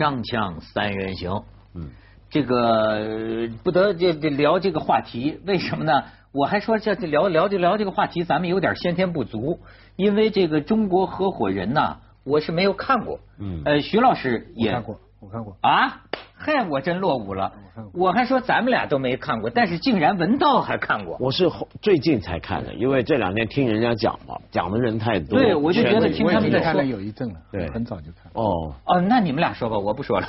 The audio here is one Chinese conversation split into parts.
锵锵三人行，嗯，这个不得这这聊这个话题，为什么呢？我还说这聊聊就聊这个话题，咱们有点先天不足，因为这个中国合伙人呐，我是没有看过，嗯，呃，徐老师也看过，我看过。啊。嗨，我真落伍了。我还说咱们俩都没看过，但是竟然文道还看过。我是最近才看的，因为这两天听人家讲嘛，讲的人太多。对，我就觉得听他们在看了有一阵了，对，很早就看。哦哦，那你们俩说吧，我不说了。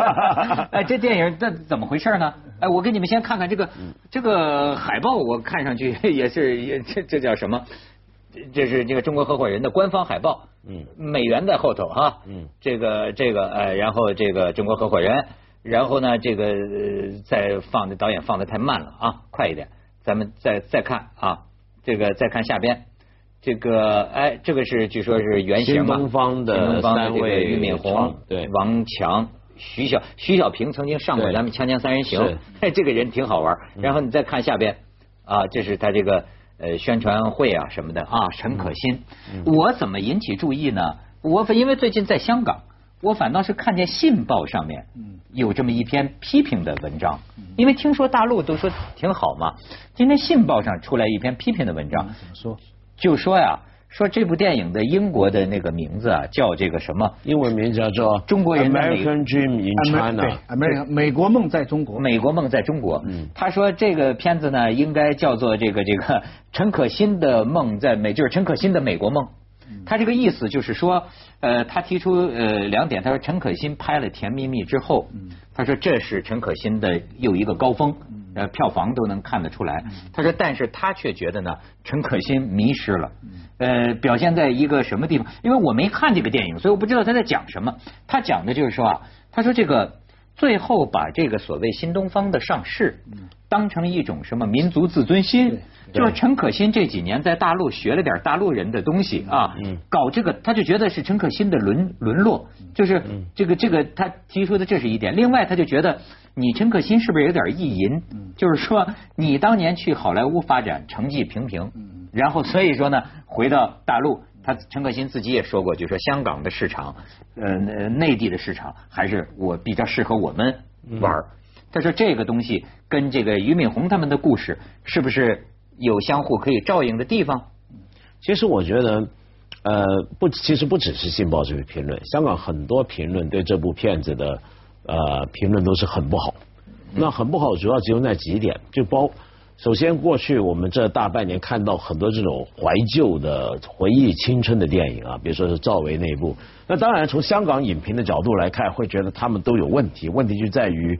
哎，这电影这怎么回事呢？哎，我给你们先看看这个这个海报，我看上去也是也这这叫什么？这是这个中国合伙人的官方海报，嗯，美元在后头哈，嗯，这个这个呃，然后这个中国合伙人，然后呢，这个再放的导演放的太慢了啊，快一点，咱们再再看啊，这个再看下边，这个哎，这个是据说是原型嘛，东方的三位俞敏洪、对王强、徐小徐小平曾经上过咱们《锵锵三人行》，哎，这个人挺好玩。然后你再看下边啊，这是他这个。呃，宣传会啊什么的啊，陈可辛，我怎么引起注意呢？我因为最近在香港，我反倒是看见《信报》上面有这么一篇批评的文章，因为听说大陆都说挺好嘛，今天《信报》上出来一篇批评的文章，怎么说？就说呀。说这部电影的英国的那个名字啊，叫这个什么？英文名叫做中国人的 American Dream in China，美国梦在中国。美国梦在中国。嗯。他说这个片子呢，应该叫做这个这个陈可辛的梦在美，就是陈可辛的美国梦。他这个意思就是说，呃，他提出呃两点，他说陈可辛拍了《甜蜜蜜》之后，他说这是陈可辛的又一个高峰，呃，票房都能看得出来。他说，但是他却觉得呢，陈可辛迷失了，呃，表现在一个什么地方？因为我没看这个电影，所以我不知道他在讲什么。他讲的就是说啊，他说这个。最后把这个所谓新东方的上市，当成一种什么民族自尊心？就是陈可辛这几年在大陆学了点大陆人的东西啊，搞这个他就觉得是陈可辛的沦沦落，就是这个这个他提出的这是一点。另外他就觉得你陈可辛是不是有点意淫？就是说你当年去好莱坞发展成绩平平，然后所以说呢回到大陆。他陈可辛自己也说过，就说香港的市场，呃，内地的市场还是我比较适合我们玩。他说这个东西跟这个俞敏洪他们的故事是不是有相互可以照应的地方？其实我觉得，呃，不，其实不只是《信报》这个评论，香港很多评论对这部片子的呃评论都是很不好。那很不好，主要集中在几点，就包。首先，过去我们这大半年看到很多这种怀旧的回忆青春的电影啊，比如说是赵薇那一部。那当然，从香港影评的角度来看，会觉得他们都有问题。问题就在于，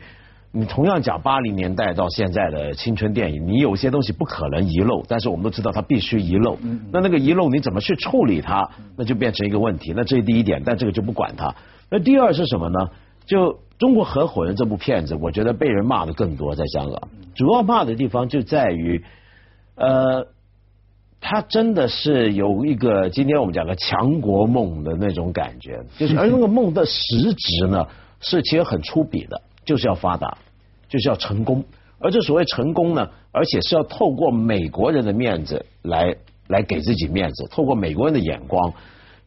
你同样讲八零年代到现在的青春电影，你有些东西不可能遗漏，但是我们都知道它必须遗漏。那那个遗漏你怎么去处理它，那就变成一个问题。那这是第一点，但这个就不管它。那第二是什么呢？就。中国合伙人这部片子，我觉得被人骂的更多，在香港。主要骂的地方就在于，呃，他真的是有一个今天我们讲的强国梦的那种感觉，就是而那个梦的实质呢，是其实很粗鄙的，就是要发达，就是要成功。而这所谓成功呢，而且是要透过美国人的面子来来给自己面子，透过美国人的眼光。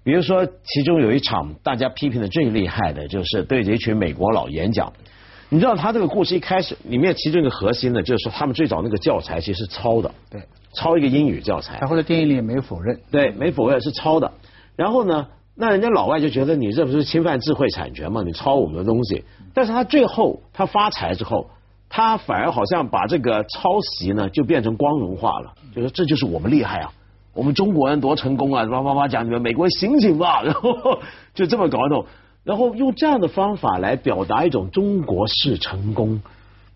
比如说，其中有一场大家批评的最厉害的，就是对着一群美国佬演讲。你知道他这个故事一开始里面其中一个核心呢，就是说他们最早那个教材其实是抄的，对，抄一个英语教材。然后在电影里也没有否认，对，没否认是抄的。然后呢，那人家老外就觉得你这不是侵犯智慧产权吗？你抄我们的东西。但是他最后他发财之后，他反而好像把这个抄袭呢就变成光荣化了，就说这就是我们厉害啊。我们中国人多成功啊！叭叭叭讲你们美国人醒醒吧，然后就这么搞懂然后用这样的方法来表达一种中国式成功，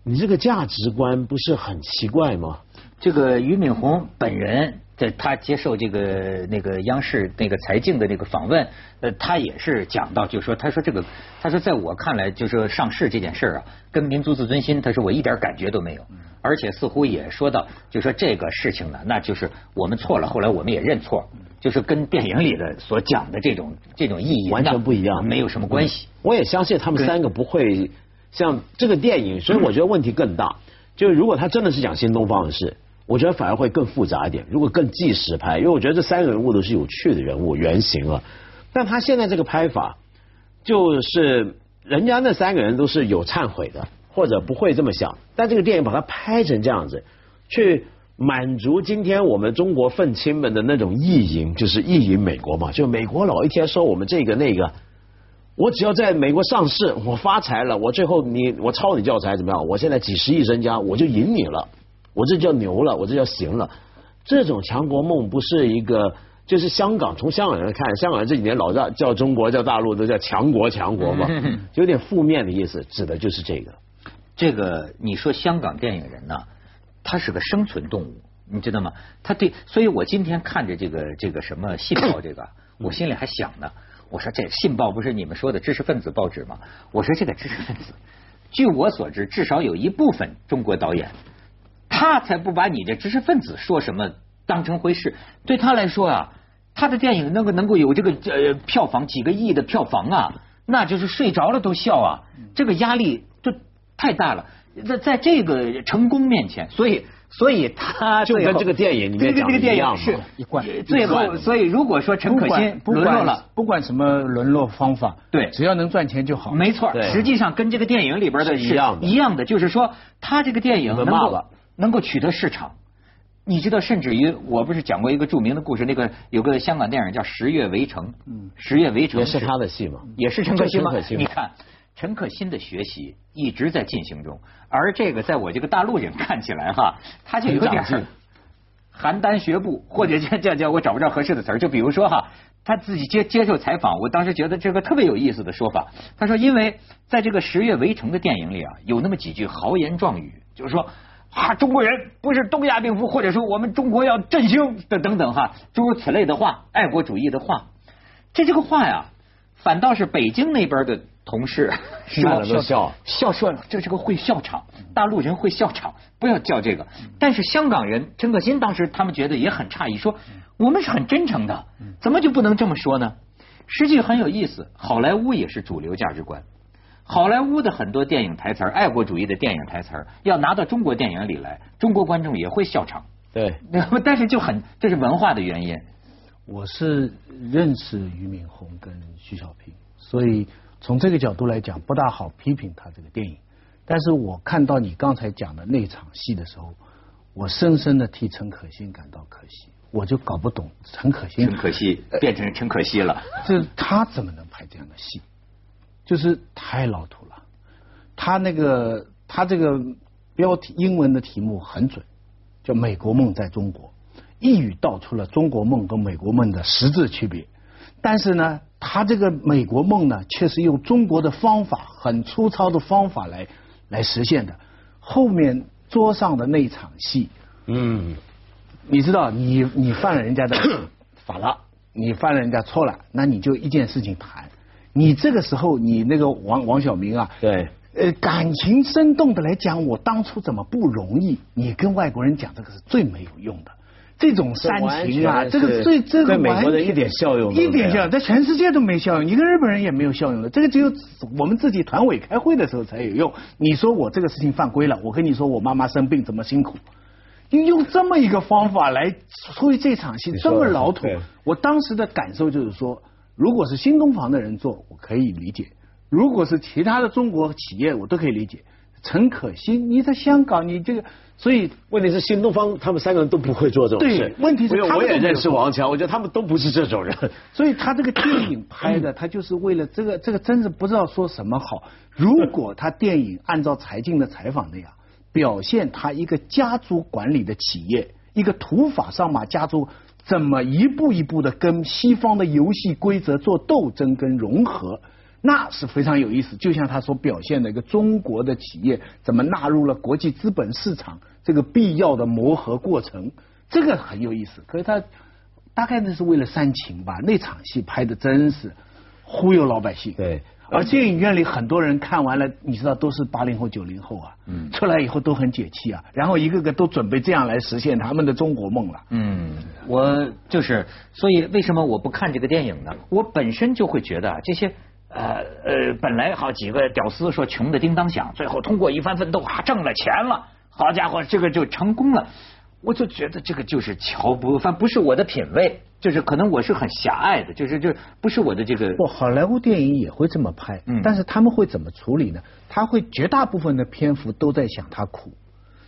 你这个价值观不是很奇怪吗？这个俞敏洪本人。在他接受这个那个央视那个财经的那个访问，呃，他也是讲到，就说他说这个，他说在我看来，就是上市这件事啊，跟民族自尊心，他说我一点感觉都没有，而且似乎也说到，就说这个事情呢，那就是我们错了，后来我们也认错，就是跟电影里的所讲的这种这种意义完全不一样，没有什么关系。我也相信他们三个不会像这个电影，所以我觉得问题更大。就是如果他真的是讲新东方的事。我觉得反而会更复杂一点。如果更纪实拍，因为我觉得这三个人物都是有趣的人物原型啊。但他现在这个拍法，就是人家那三个人都是有忏悔的，或者不会这么想，但这个电影把它拍成这样子，去满足今天我们中国愤青们的那种意淫，就是意淫美国嘛，就美国老一天说我们这个那个。我只要在美国上市，我发财了，我最后你我抄你教材怎么样？我现在几十亿身家，我就赢你了，我这叫牛了，我这叫行了。这种强国梦不是一个，就是香港从香港人看，香港这几年老叫叫中国叫大陆都叫强国强国嘛，有点负面的意思，指的就是这个。这个你说香港电影人呢，他是个生存动物，你知道吗？他对，所以我今天看着这个这个什么信报这个，我心里还想呢。我说这《信报》不是你们说的知识分子报纸吗？我说这个知识分子，据我所知，至少有一部分中国导演，他才不把你这知识分子说什么当成回事。对他来说啊，他的电影能够能够有这个呃票房几个亿的票房啊，那就是睡着了都笑啊，这个压力就太大了。在在这个成功面前，所以。所以他就跟这个电影里面讲的一样是一贯。最后，所以如果说陈可辛沦落了，不管什么沦落方法，对，只要能赚钱就好。没错，实际上跟这个电影里边的是一样的，一样的，就是说他这个电影能够能够取得市场。你知道，甚至于我不是讲过一个著名的故事，那个有个香港电影叫《十月围城》，嗯，《十月围城》也是他的戏嘛，也是陈可辛吗？你看。陈可辛的学习一直在进行中，而这个在我这个大陆人看起来哈，他就有点邯郸学步，或者叫叫叫我找不着合适的词儿。就比如说哈，他自己接接受采访，我当时觉得这个特别有意思的说法。他说，因为在这个《十月围城》的电影里啊，有那么几句豪言壮语，就是说啊，中国人不是东亚病夫，或者说我们中国要振兴的等等哈，诸如此类的话，爱国主义的话。这这个话呀，反倒是北京那边的。同事笑笑笑说这是个会笑场，大陆人会笑场，不要叫这个。但是香港人陈可辛当时他们觉得也很诧异，说我们是很真诚的，怎么就不能这么说呢？实际很有意思，好莱坞也是主流价值观。好莱坞的很多电影台词爱国主义的电影台词要拿到中国电影里来，中国观众也会笑场。对，但是就很这是文化的原因。我是认识俞敏洪跟徐小平，所以。从这个角度来讲，不大好批评他这个电影。但是我看到你刚才讲的那场戏的时候，我深深的替陈可辛感到可惜。我就搞不懂陈可辛，陈可惜变成陈可惜了。这他怎么能拍这样的戏？就是太老土了。他那个他这个标题英文的题目很准，叫《美国梦在中国》，一语道出了中国梦跟美国梦的实质区别。但是呢？他这个美国梦呢，却是用中国的方法，很粗糙的方法来来实现的。后面桌上的那场戏，嗯，你知道，你你犯了人家的法了，你犯了人家错了，那你就一件事情谈。你这个时候，你那个王王小明啊，对，呃，感情生动的来讲，我当初怎么不容易？你跟外国人讲这个是最没有用的。这种煽情啊，这个最这个完全一点效用，一点效用，在全世界都没效用，你跟日本人也没有效用的，这个只有我们自己团委开会的时候才有用。你说我这个事情犯规了，我跟你说我妈妈生病怎么辛苦，你用这么一个方法来处理这场戏，这么老土。我当时的感受就是说，如果是新东方的人做，我可以理解；如果是其他的中国企业，我都可以理解。陈可辛，你在香港，你这个，所以问题是新东方他们三个人都不会做这种事。对问题是我也认识王强，我觉得他们都不是这种人。所以他这个电影拍的，他就是为了这个，这个真是不知道说什么好。如果他电影按照柴静的采访那样，表现他一个家族管理的企业，一个土法上马家族怎么一步一步的跟西方的游戏规则做斗争跟融合。那是非常有意思，就像他所表现的一个中国的企业怎么纳入了国际资本市场这个必要的磨合过程，这个很有意思。可是他大概那是为了煽情吧？那场戏拍的真是忽悠老百姓。对，而电影院里很多人看完了，你知道都是八零后、九零后啊，嗯，出来以后都很解气啊，然后一个个都准备这样来实现他们的中国梦了。嗯，我就是，所以为什么我不看这个电影呢？我本身就会觉得这些。呃呃，本来好几个屌丝说穷的叮当响，最后通过一番奋斗啊挣了钱了，好家伙，这个就成功了。我就觉得这个就是瞧不，反正不是我的品味，就是可能我是很狭隘的，就是就不是我的这个。不，好莱坞电影也会这么拍，嗯但是他们会怎么处理呢？他会绝大部分的篇幅都在想他苦，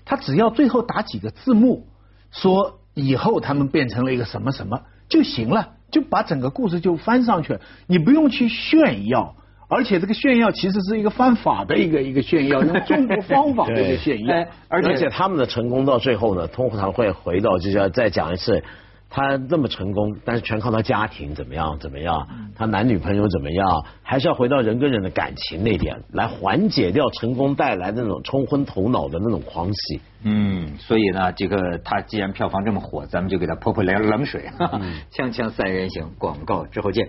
他只要最后打几个字幕，说以后他们变成了一个什么什么就行了，就把整个故事就翻上去了，你不用去炫耀。而且这个炫耀其实是一个犯法的一个一个炫耀，用 中国方法的一个炫耀哎。而且而且他们的成功到最后呢，通常会回到就是要再讲一次，他那么成功，但是全靠他家庭怎么样怎么样，他男女朋友怎么样，还是要回到人跟人的感情那点来缓解掉成功带来的那种冲昏头脑的那种狂喜。嗯，所以呢，这个他既然票房这么火，咱们就给他泼泼凉冷水。哈哈锵锵三人行，广告之后见。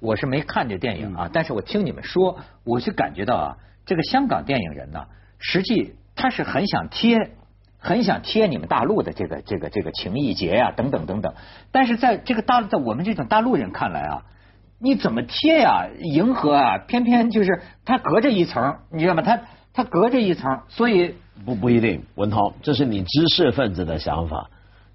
我是没看这电影啊，但是我听你们说，我就感觉到啊，这个香港电影人呢，实际他是很想贴，很想贴你们大陆的这个这个这个情谊节呀、等等等等。但是在这个大在我们这种大陆人看来啊，你怎么贴呀、迎合啊，偏偏就是他隔着一层，你知道吗？他他隔着一层，所以不不一定，文涛，这是你知识分子的想法。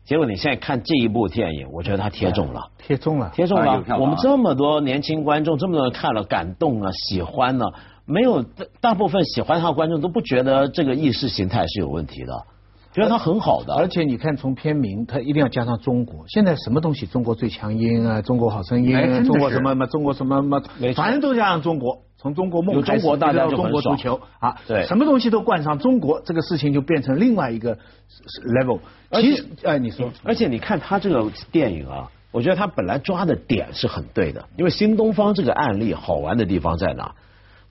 结果你现在看这一部电影，我觉得他贴中了。贴中了，贴中了我们这么多年轻观众，这么多人看了感动啊，喜欢呢、没有大大部分喜欢他的观众都不觉得这个意识形态是有问题的，觉得他很好的。而且你看，从片名，它一定要加上中国。现在什么东西，中国最强音啊，中国好声音中国什么什么，中国什么什么反正都加上中国。从中国梦有开始中国大家一直到中国足球啊，对什么东西都冠上中国，这个事情就变成另外一个 level。其实，哎，你说，而且你看他这个电影啊，我觉得他本来抓的点是很对的，因为新东方这个案例好玩的地方在哪？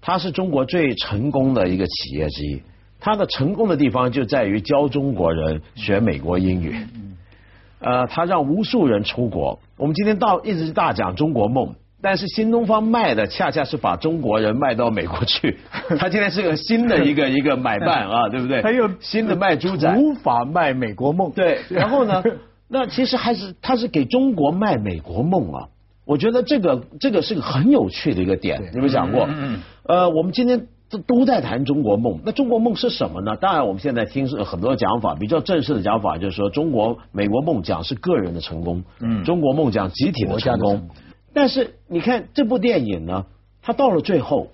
它是中国最成功的一个企业之一，它的成功的地方就在于教中国人学美国英语。呃，他让无数人出国。我们今天到一直大讲中国梦，但是新东方卖的恰恰是把中国人卖到美国去。他今天是个新的一个一个买办啊，对不对？还有新的卖猪仔，无法卖美国梦。对，然后呢，那其实还是他是给中国卖美国梦啊。我觉得这个这个是个很有趣的一个点，你有没有想过？嗯嗯呃，我们今天都都在谈中国梦，那中国梦是什么呢？当然，我们现在听是很多讲法，比较正式的讲法就是说，中国美国梦讲是个人的成功，嗯中国梦讲集体的成功。但是你看这部电影呢，它到了最后，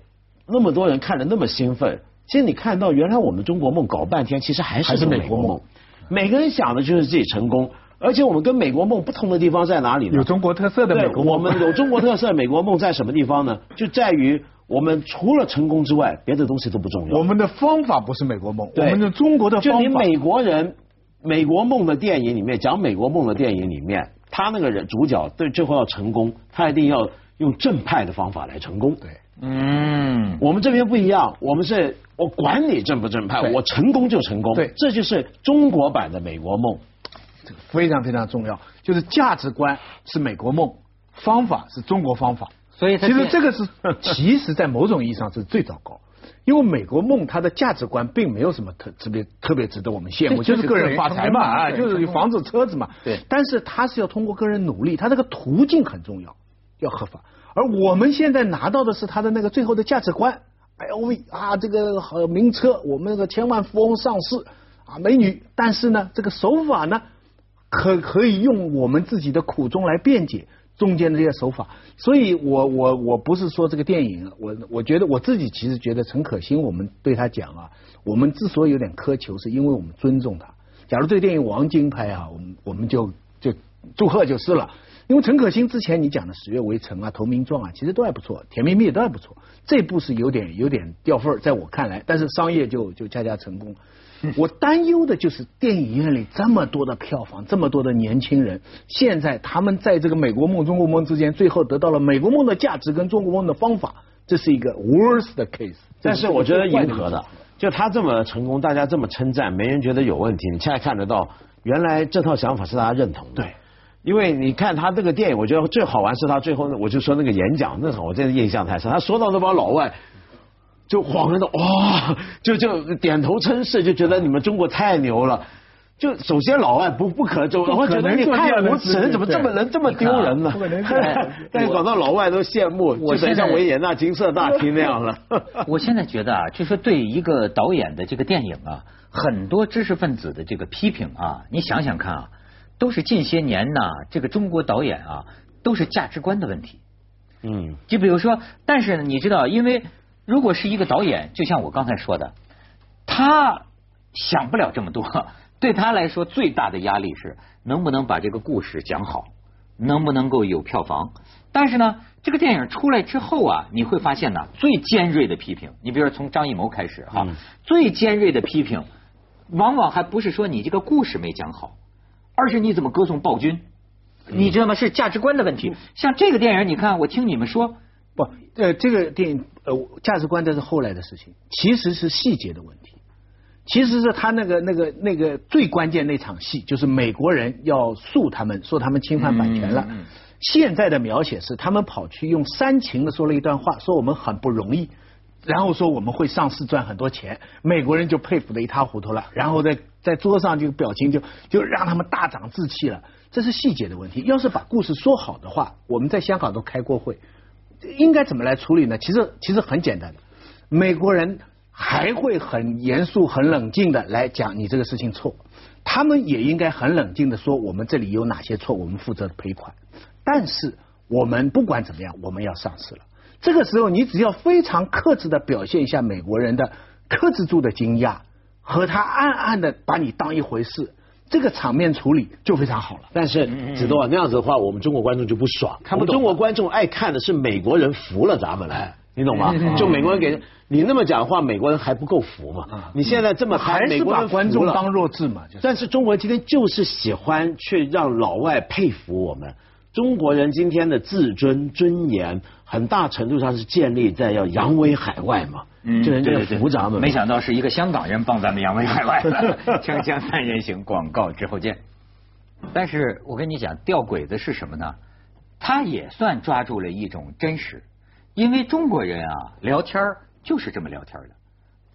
那么多人看得那么兴奋，其实你看到原来我们中国梦搞半天，其实还是是个美国梦美国梦。每个人想的就是自己成功，而且我们跟美国梦不同的地方在哪里呢？有中国特色的美国梦。我们有中国特色美国梦在什么地方呢？就在于我们除了成功之外，别的东西都不重要。我们的方法不是美国梦，我们的中国的方法。就你美国人美国梦的电影里面讲美国梦的电影里面，他那个人主角对最后要成功，他一定要用正派的方法来成功。对，嗯，我们这边不一样，我们是我管你正不正派，我成功就成功。对这就是中国版的美国梦。这个非常非常重要，就是价值观是美国梦，方法是中国方法。所以其实这个是，其实，在某种意义上是最糟糕，因为美国梦它的价值观并没有什么特特别特别值得我们羡慕，就是个人发财嘛，啊，就是有房子车子嘛。对但是它是要通过个人努力，它这个途径很重要，要合法。而我们现在拿到的是它的那个最后的价值观，LV 啊，这个好名车，我们那个千万富翁上市啊，美女，但是呢，这个手法呢，可可以用我们自己的苦衷来辩解中间的这些手法，所以我我我不是说这个电影，我我觉得我自己其实觉得陈可辛，我们对他讲啊，我们之所以有点苛求，是因为我们尊重他。假如这个电影王晶拍啊，我们我们就就祝贺就是了。因为陈可辛之前你讲的《十月围城》啊，《投名状》啊，其实都还不错，《甜蜜蜜》都还不错。这部是有点有点掉份儿，在我看来，但是商业就就恰恰成功。我担忧的就是电影院里这么多的票房，这么多的年轻人，现在他们在这个美国梦、中国梦之间，最后得到了美国梦的价值跟中国梦的方法，这是一个 worst 的 case。但是我觉得迎合的，就他这么成功，大家这么称赞，没人觉得有问题。你现在看得到，原来这套想法是大家认同的。对。因为你看他这个电影，我觉得最好玩是他最后，我就说那个演讲，那场我真的印象太深。他说到那帮老外，就恍然的哇，就就点头称是，就觉得你们中国太牛了。就首先老外不不可能，我觉得你太无耻，怎么这么能这么丢人呢不可能？但是搞到老外都羡慕，我就等像维也纳金色大厅那样了。我现在觉得啊，就是对一个导演的这个电影啊，很多知识分子的这个批评啊，你想想看啊，都是近些年呐，这个中国导演啊，都是价值观的问题。嗯，就比如说，但是你知道，因为如果是一个导演，就像我刚才说的，他想不了这么多，对他来说最大的压力是能不能把这个故事讲好，能不能够有票房。但是呢，这个电影出来之后啊，你会发现呢，最尖锐的批评，你比如说从张艺谋开始哈，最尖锐的批评，往往还不是说你这个故事没讲好，而是你怎么歌颂暴君。你知道吗？是价值观的问题。像这个电影，你看，我听你们说，不，呃，这个电影呃价值观这是后来的事情，其实是细节的问题。其实是他那个那个那个最关键那场戏，就是美国人要诉他们，说他们侵犯版权了。现在的描写是，他们跑去用煽情的说了一段话，说我们很不容易，然后说我们会上市赚很多钱，美国人就佩服的一塌糊涂了，然后在在桌上就表情就就让他们大长志气了。这是细节的问题。要是把故事说好的话，我们在香港都开过会，应该怎么来处理呢？其实其实很简单的，美国人还会很严肃、很冷静的来讲你这个事情错，他们也应该很冷静的说我们这里有哪些错，我们负责赔款。但是我们不管怎么样，我们要上市了。这个时候，你只要非常克制的表现一下美国人的克制住的惊讶，和他暗暗的把你当一回事。这个场面处理就非常好了，但是子东啊，那样子的话，我们中国观众就不爽。看不懂。中国观众爱看的是美国人服了咱们来，你懂吗？就美国人给你那么讲话，美国人还不够服吗？你现在这么还是把观众当弱智嘛？但是中国人今天就是喜欢去让老外佩服我们。中国人今天的自尊尊严，很大程度上是建立在要扬威海外嘛。嗯，这人就服咱们。没想到是一个香港人帮咱们扬威海外。锵锵三人行，广告之后见。但是我跟你讲，吊诡的是什么呢？他也算抓住了一种真实，因为中国人啊，聊天就是这么聊天的。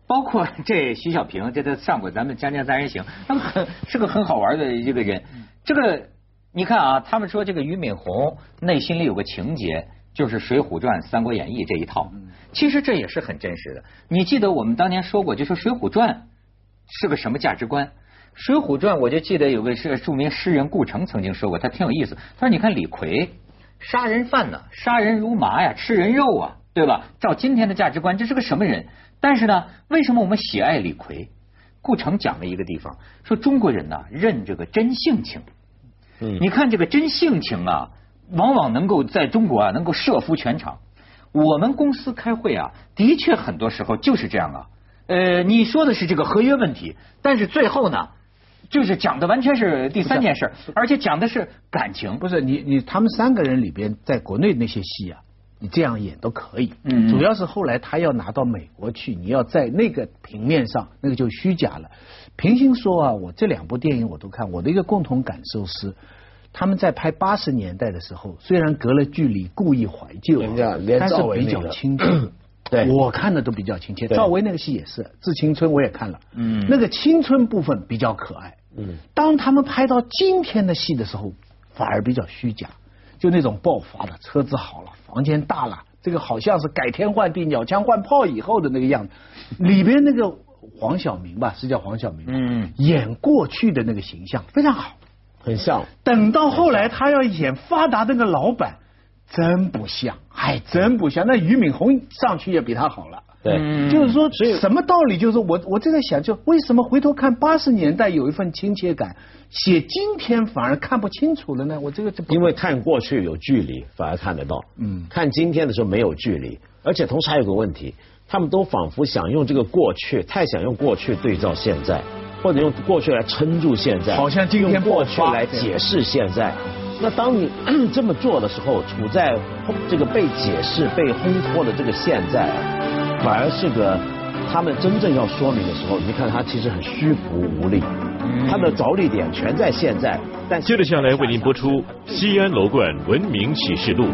包括这徐小平，这他上过咱们锵锵三人行，他很是个很好玩的一个人。这个你看啊，他们说这个俞敏洪内心里有个情节。就是《水浒传》《三国演义》这一套，其实这也是很真实的。你记得我们当年说过，就说《水浒传》是个什么价值观？《水浒传》我就记得有个是著名诗人顾城曾经说过，他挺有意思。他说：“你看李逵杀人犯呢，杀人如麻呀，吃人肉啊，对吧？照今天的价值观，这是个什么人？但是呢，为什么我们喜爱李逵？顾城讲了一个地方，说中国人呢认这个真性情。嗯，你看这个真性情啊。”往往能够在中国啊，能够慑服全场。我们公司开会啊，的确很多时候就是这样啊。呃，你说的是这个合约问题，但是最后呢，就是讲的完全是第三件事，而且讲的是感情。不是你你他们三个人里边，在国内那些戏啊，你这样演都可以。嗯。主要是后来他要拿到美国去，你要在那个平面上，那个就虚假了。平心说啊，我这两部电影我都看，我的一个共同感受是。他们在拍八十年代的时候，虽然隔了距离，故意怀旧，但是比较亲切。对，我看的都比较亲切。赵薇那个戏也是《致青春》，我也看了。嗯，那个青春部分比较可爱。嗯，当他们拍到今天的戏的时候，反而比较虚假，就那种爆发的车子好了，房间大了，这个好像是改天换地、鸟枪换炮以后的那个样子。里边那个黄晓明吧，是叫黄晓明。嗯，演过去的那个形象非常好。很像，等到后来他要演发达那个老板，真不像，还真不像。那俞敏洪上去也比他好了。对，就是说什么道理？就是我我正在想，就为什么回头看八十年代有一份亲切感，写今天反而看不清楚了呢？我这个因为看过去有距离，反而看得到。嗯，看今天的时候没有距离，而且同时还有个问题，他们都仿佛想用这个过去，太想用过去对照现在。或者用过去来撑住现在，好像今天过去来解释现在。那当你 这么做的时候，处在这个被解释、被烘托的这个现在，反而是个他们真正要说明的时候。你看他其实很虚浮无力，他的着力点全在现在。但接着下来为您播出《西安楼冠文明启示录》。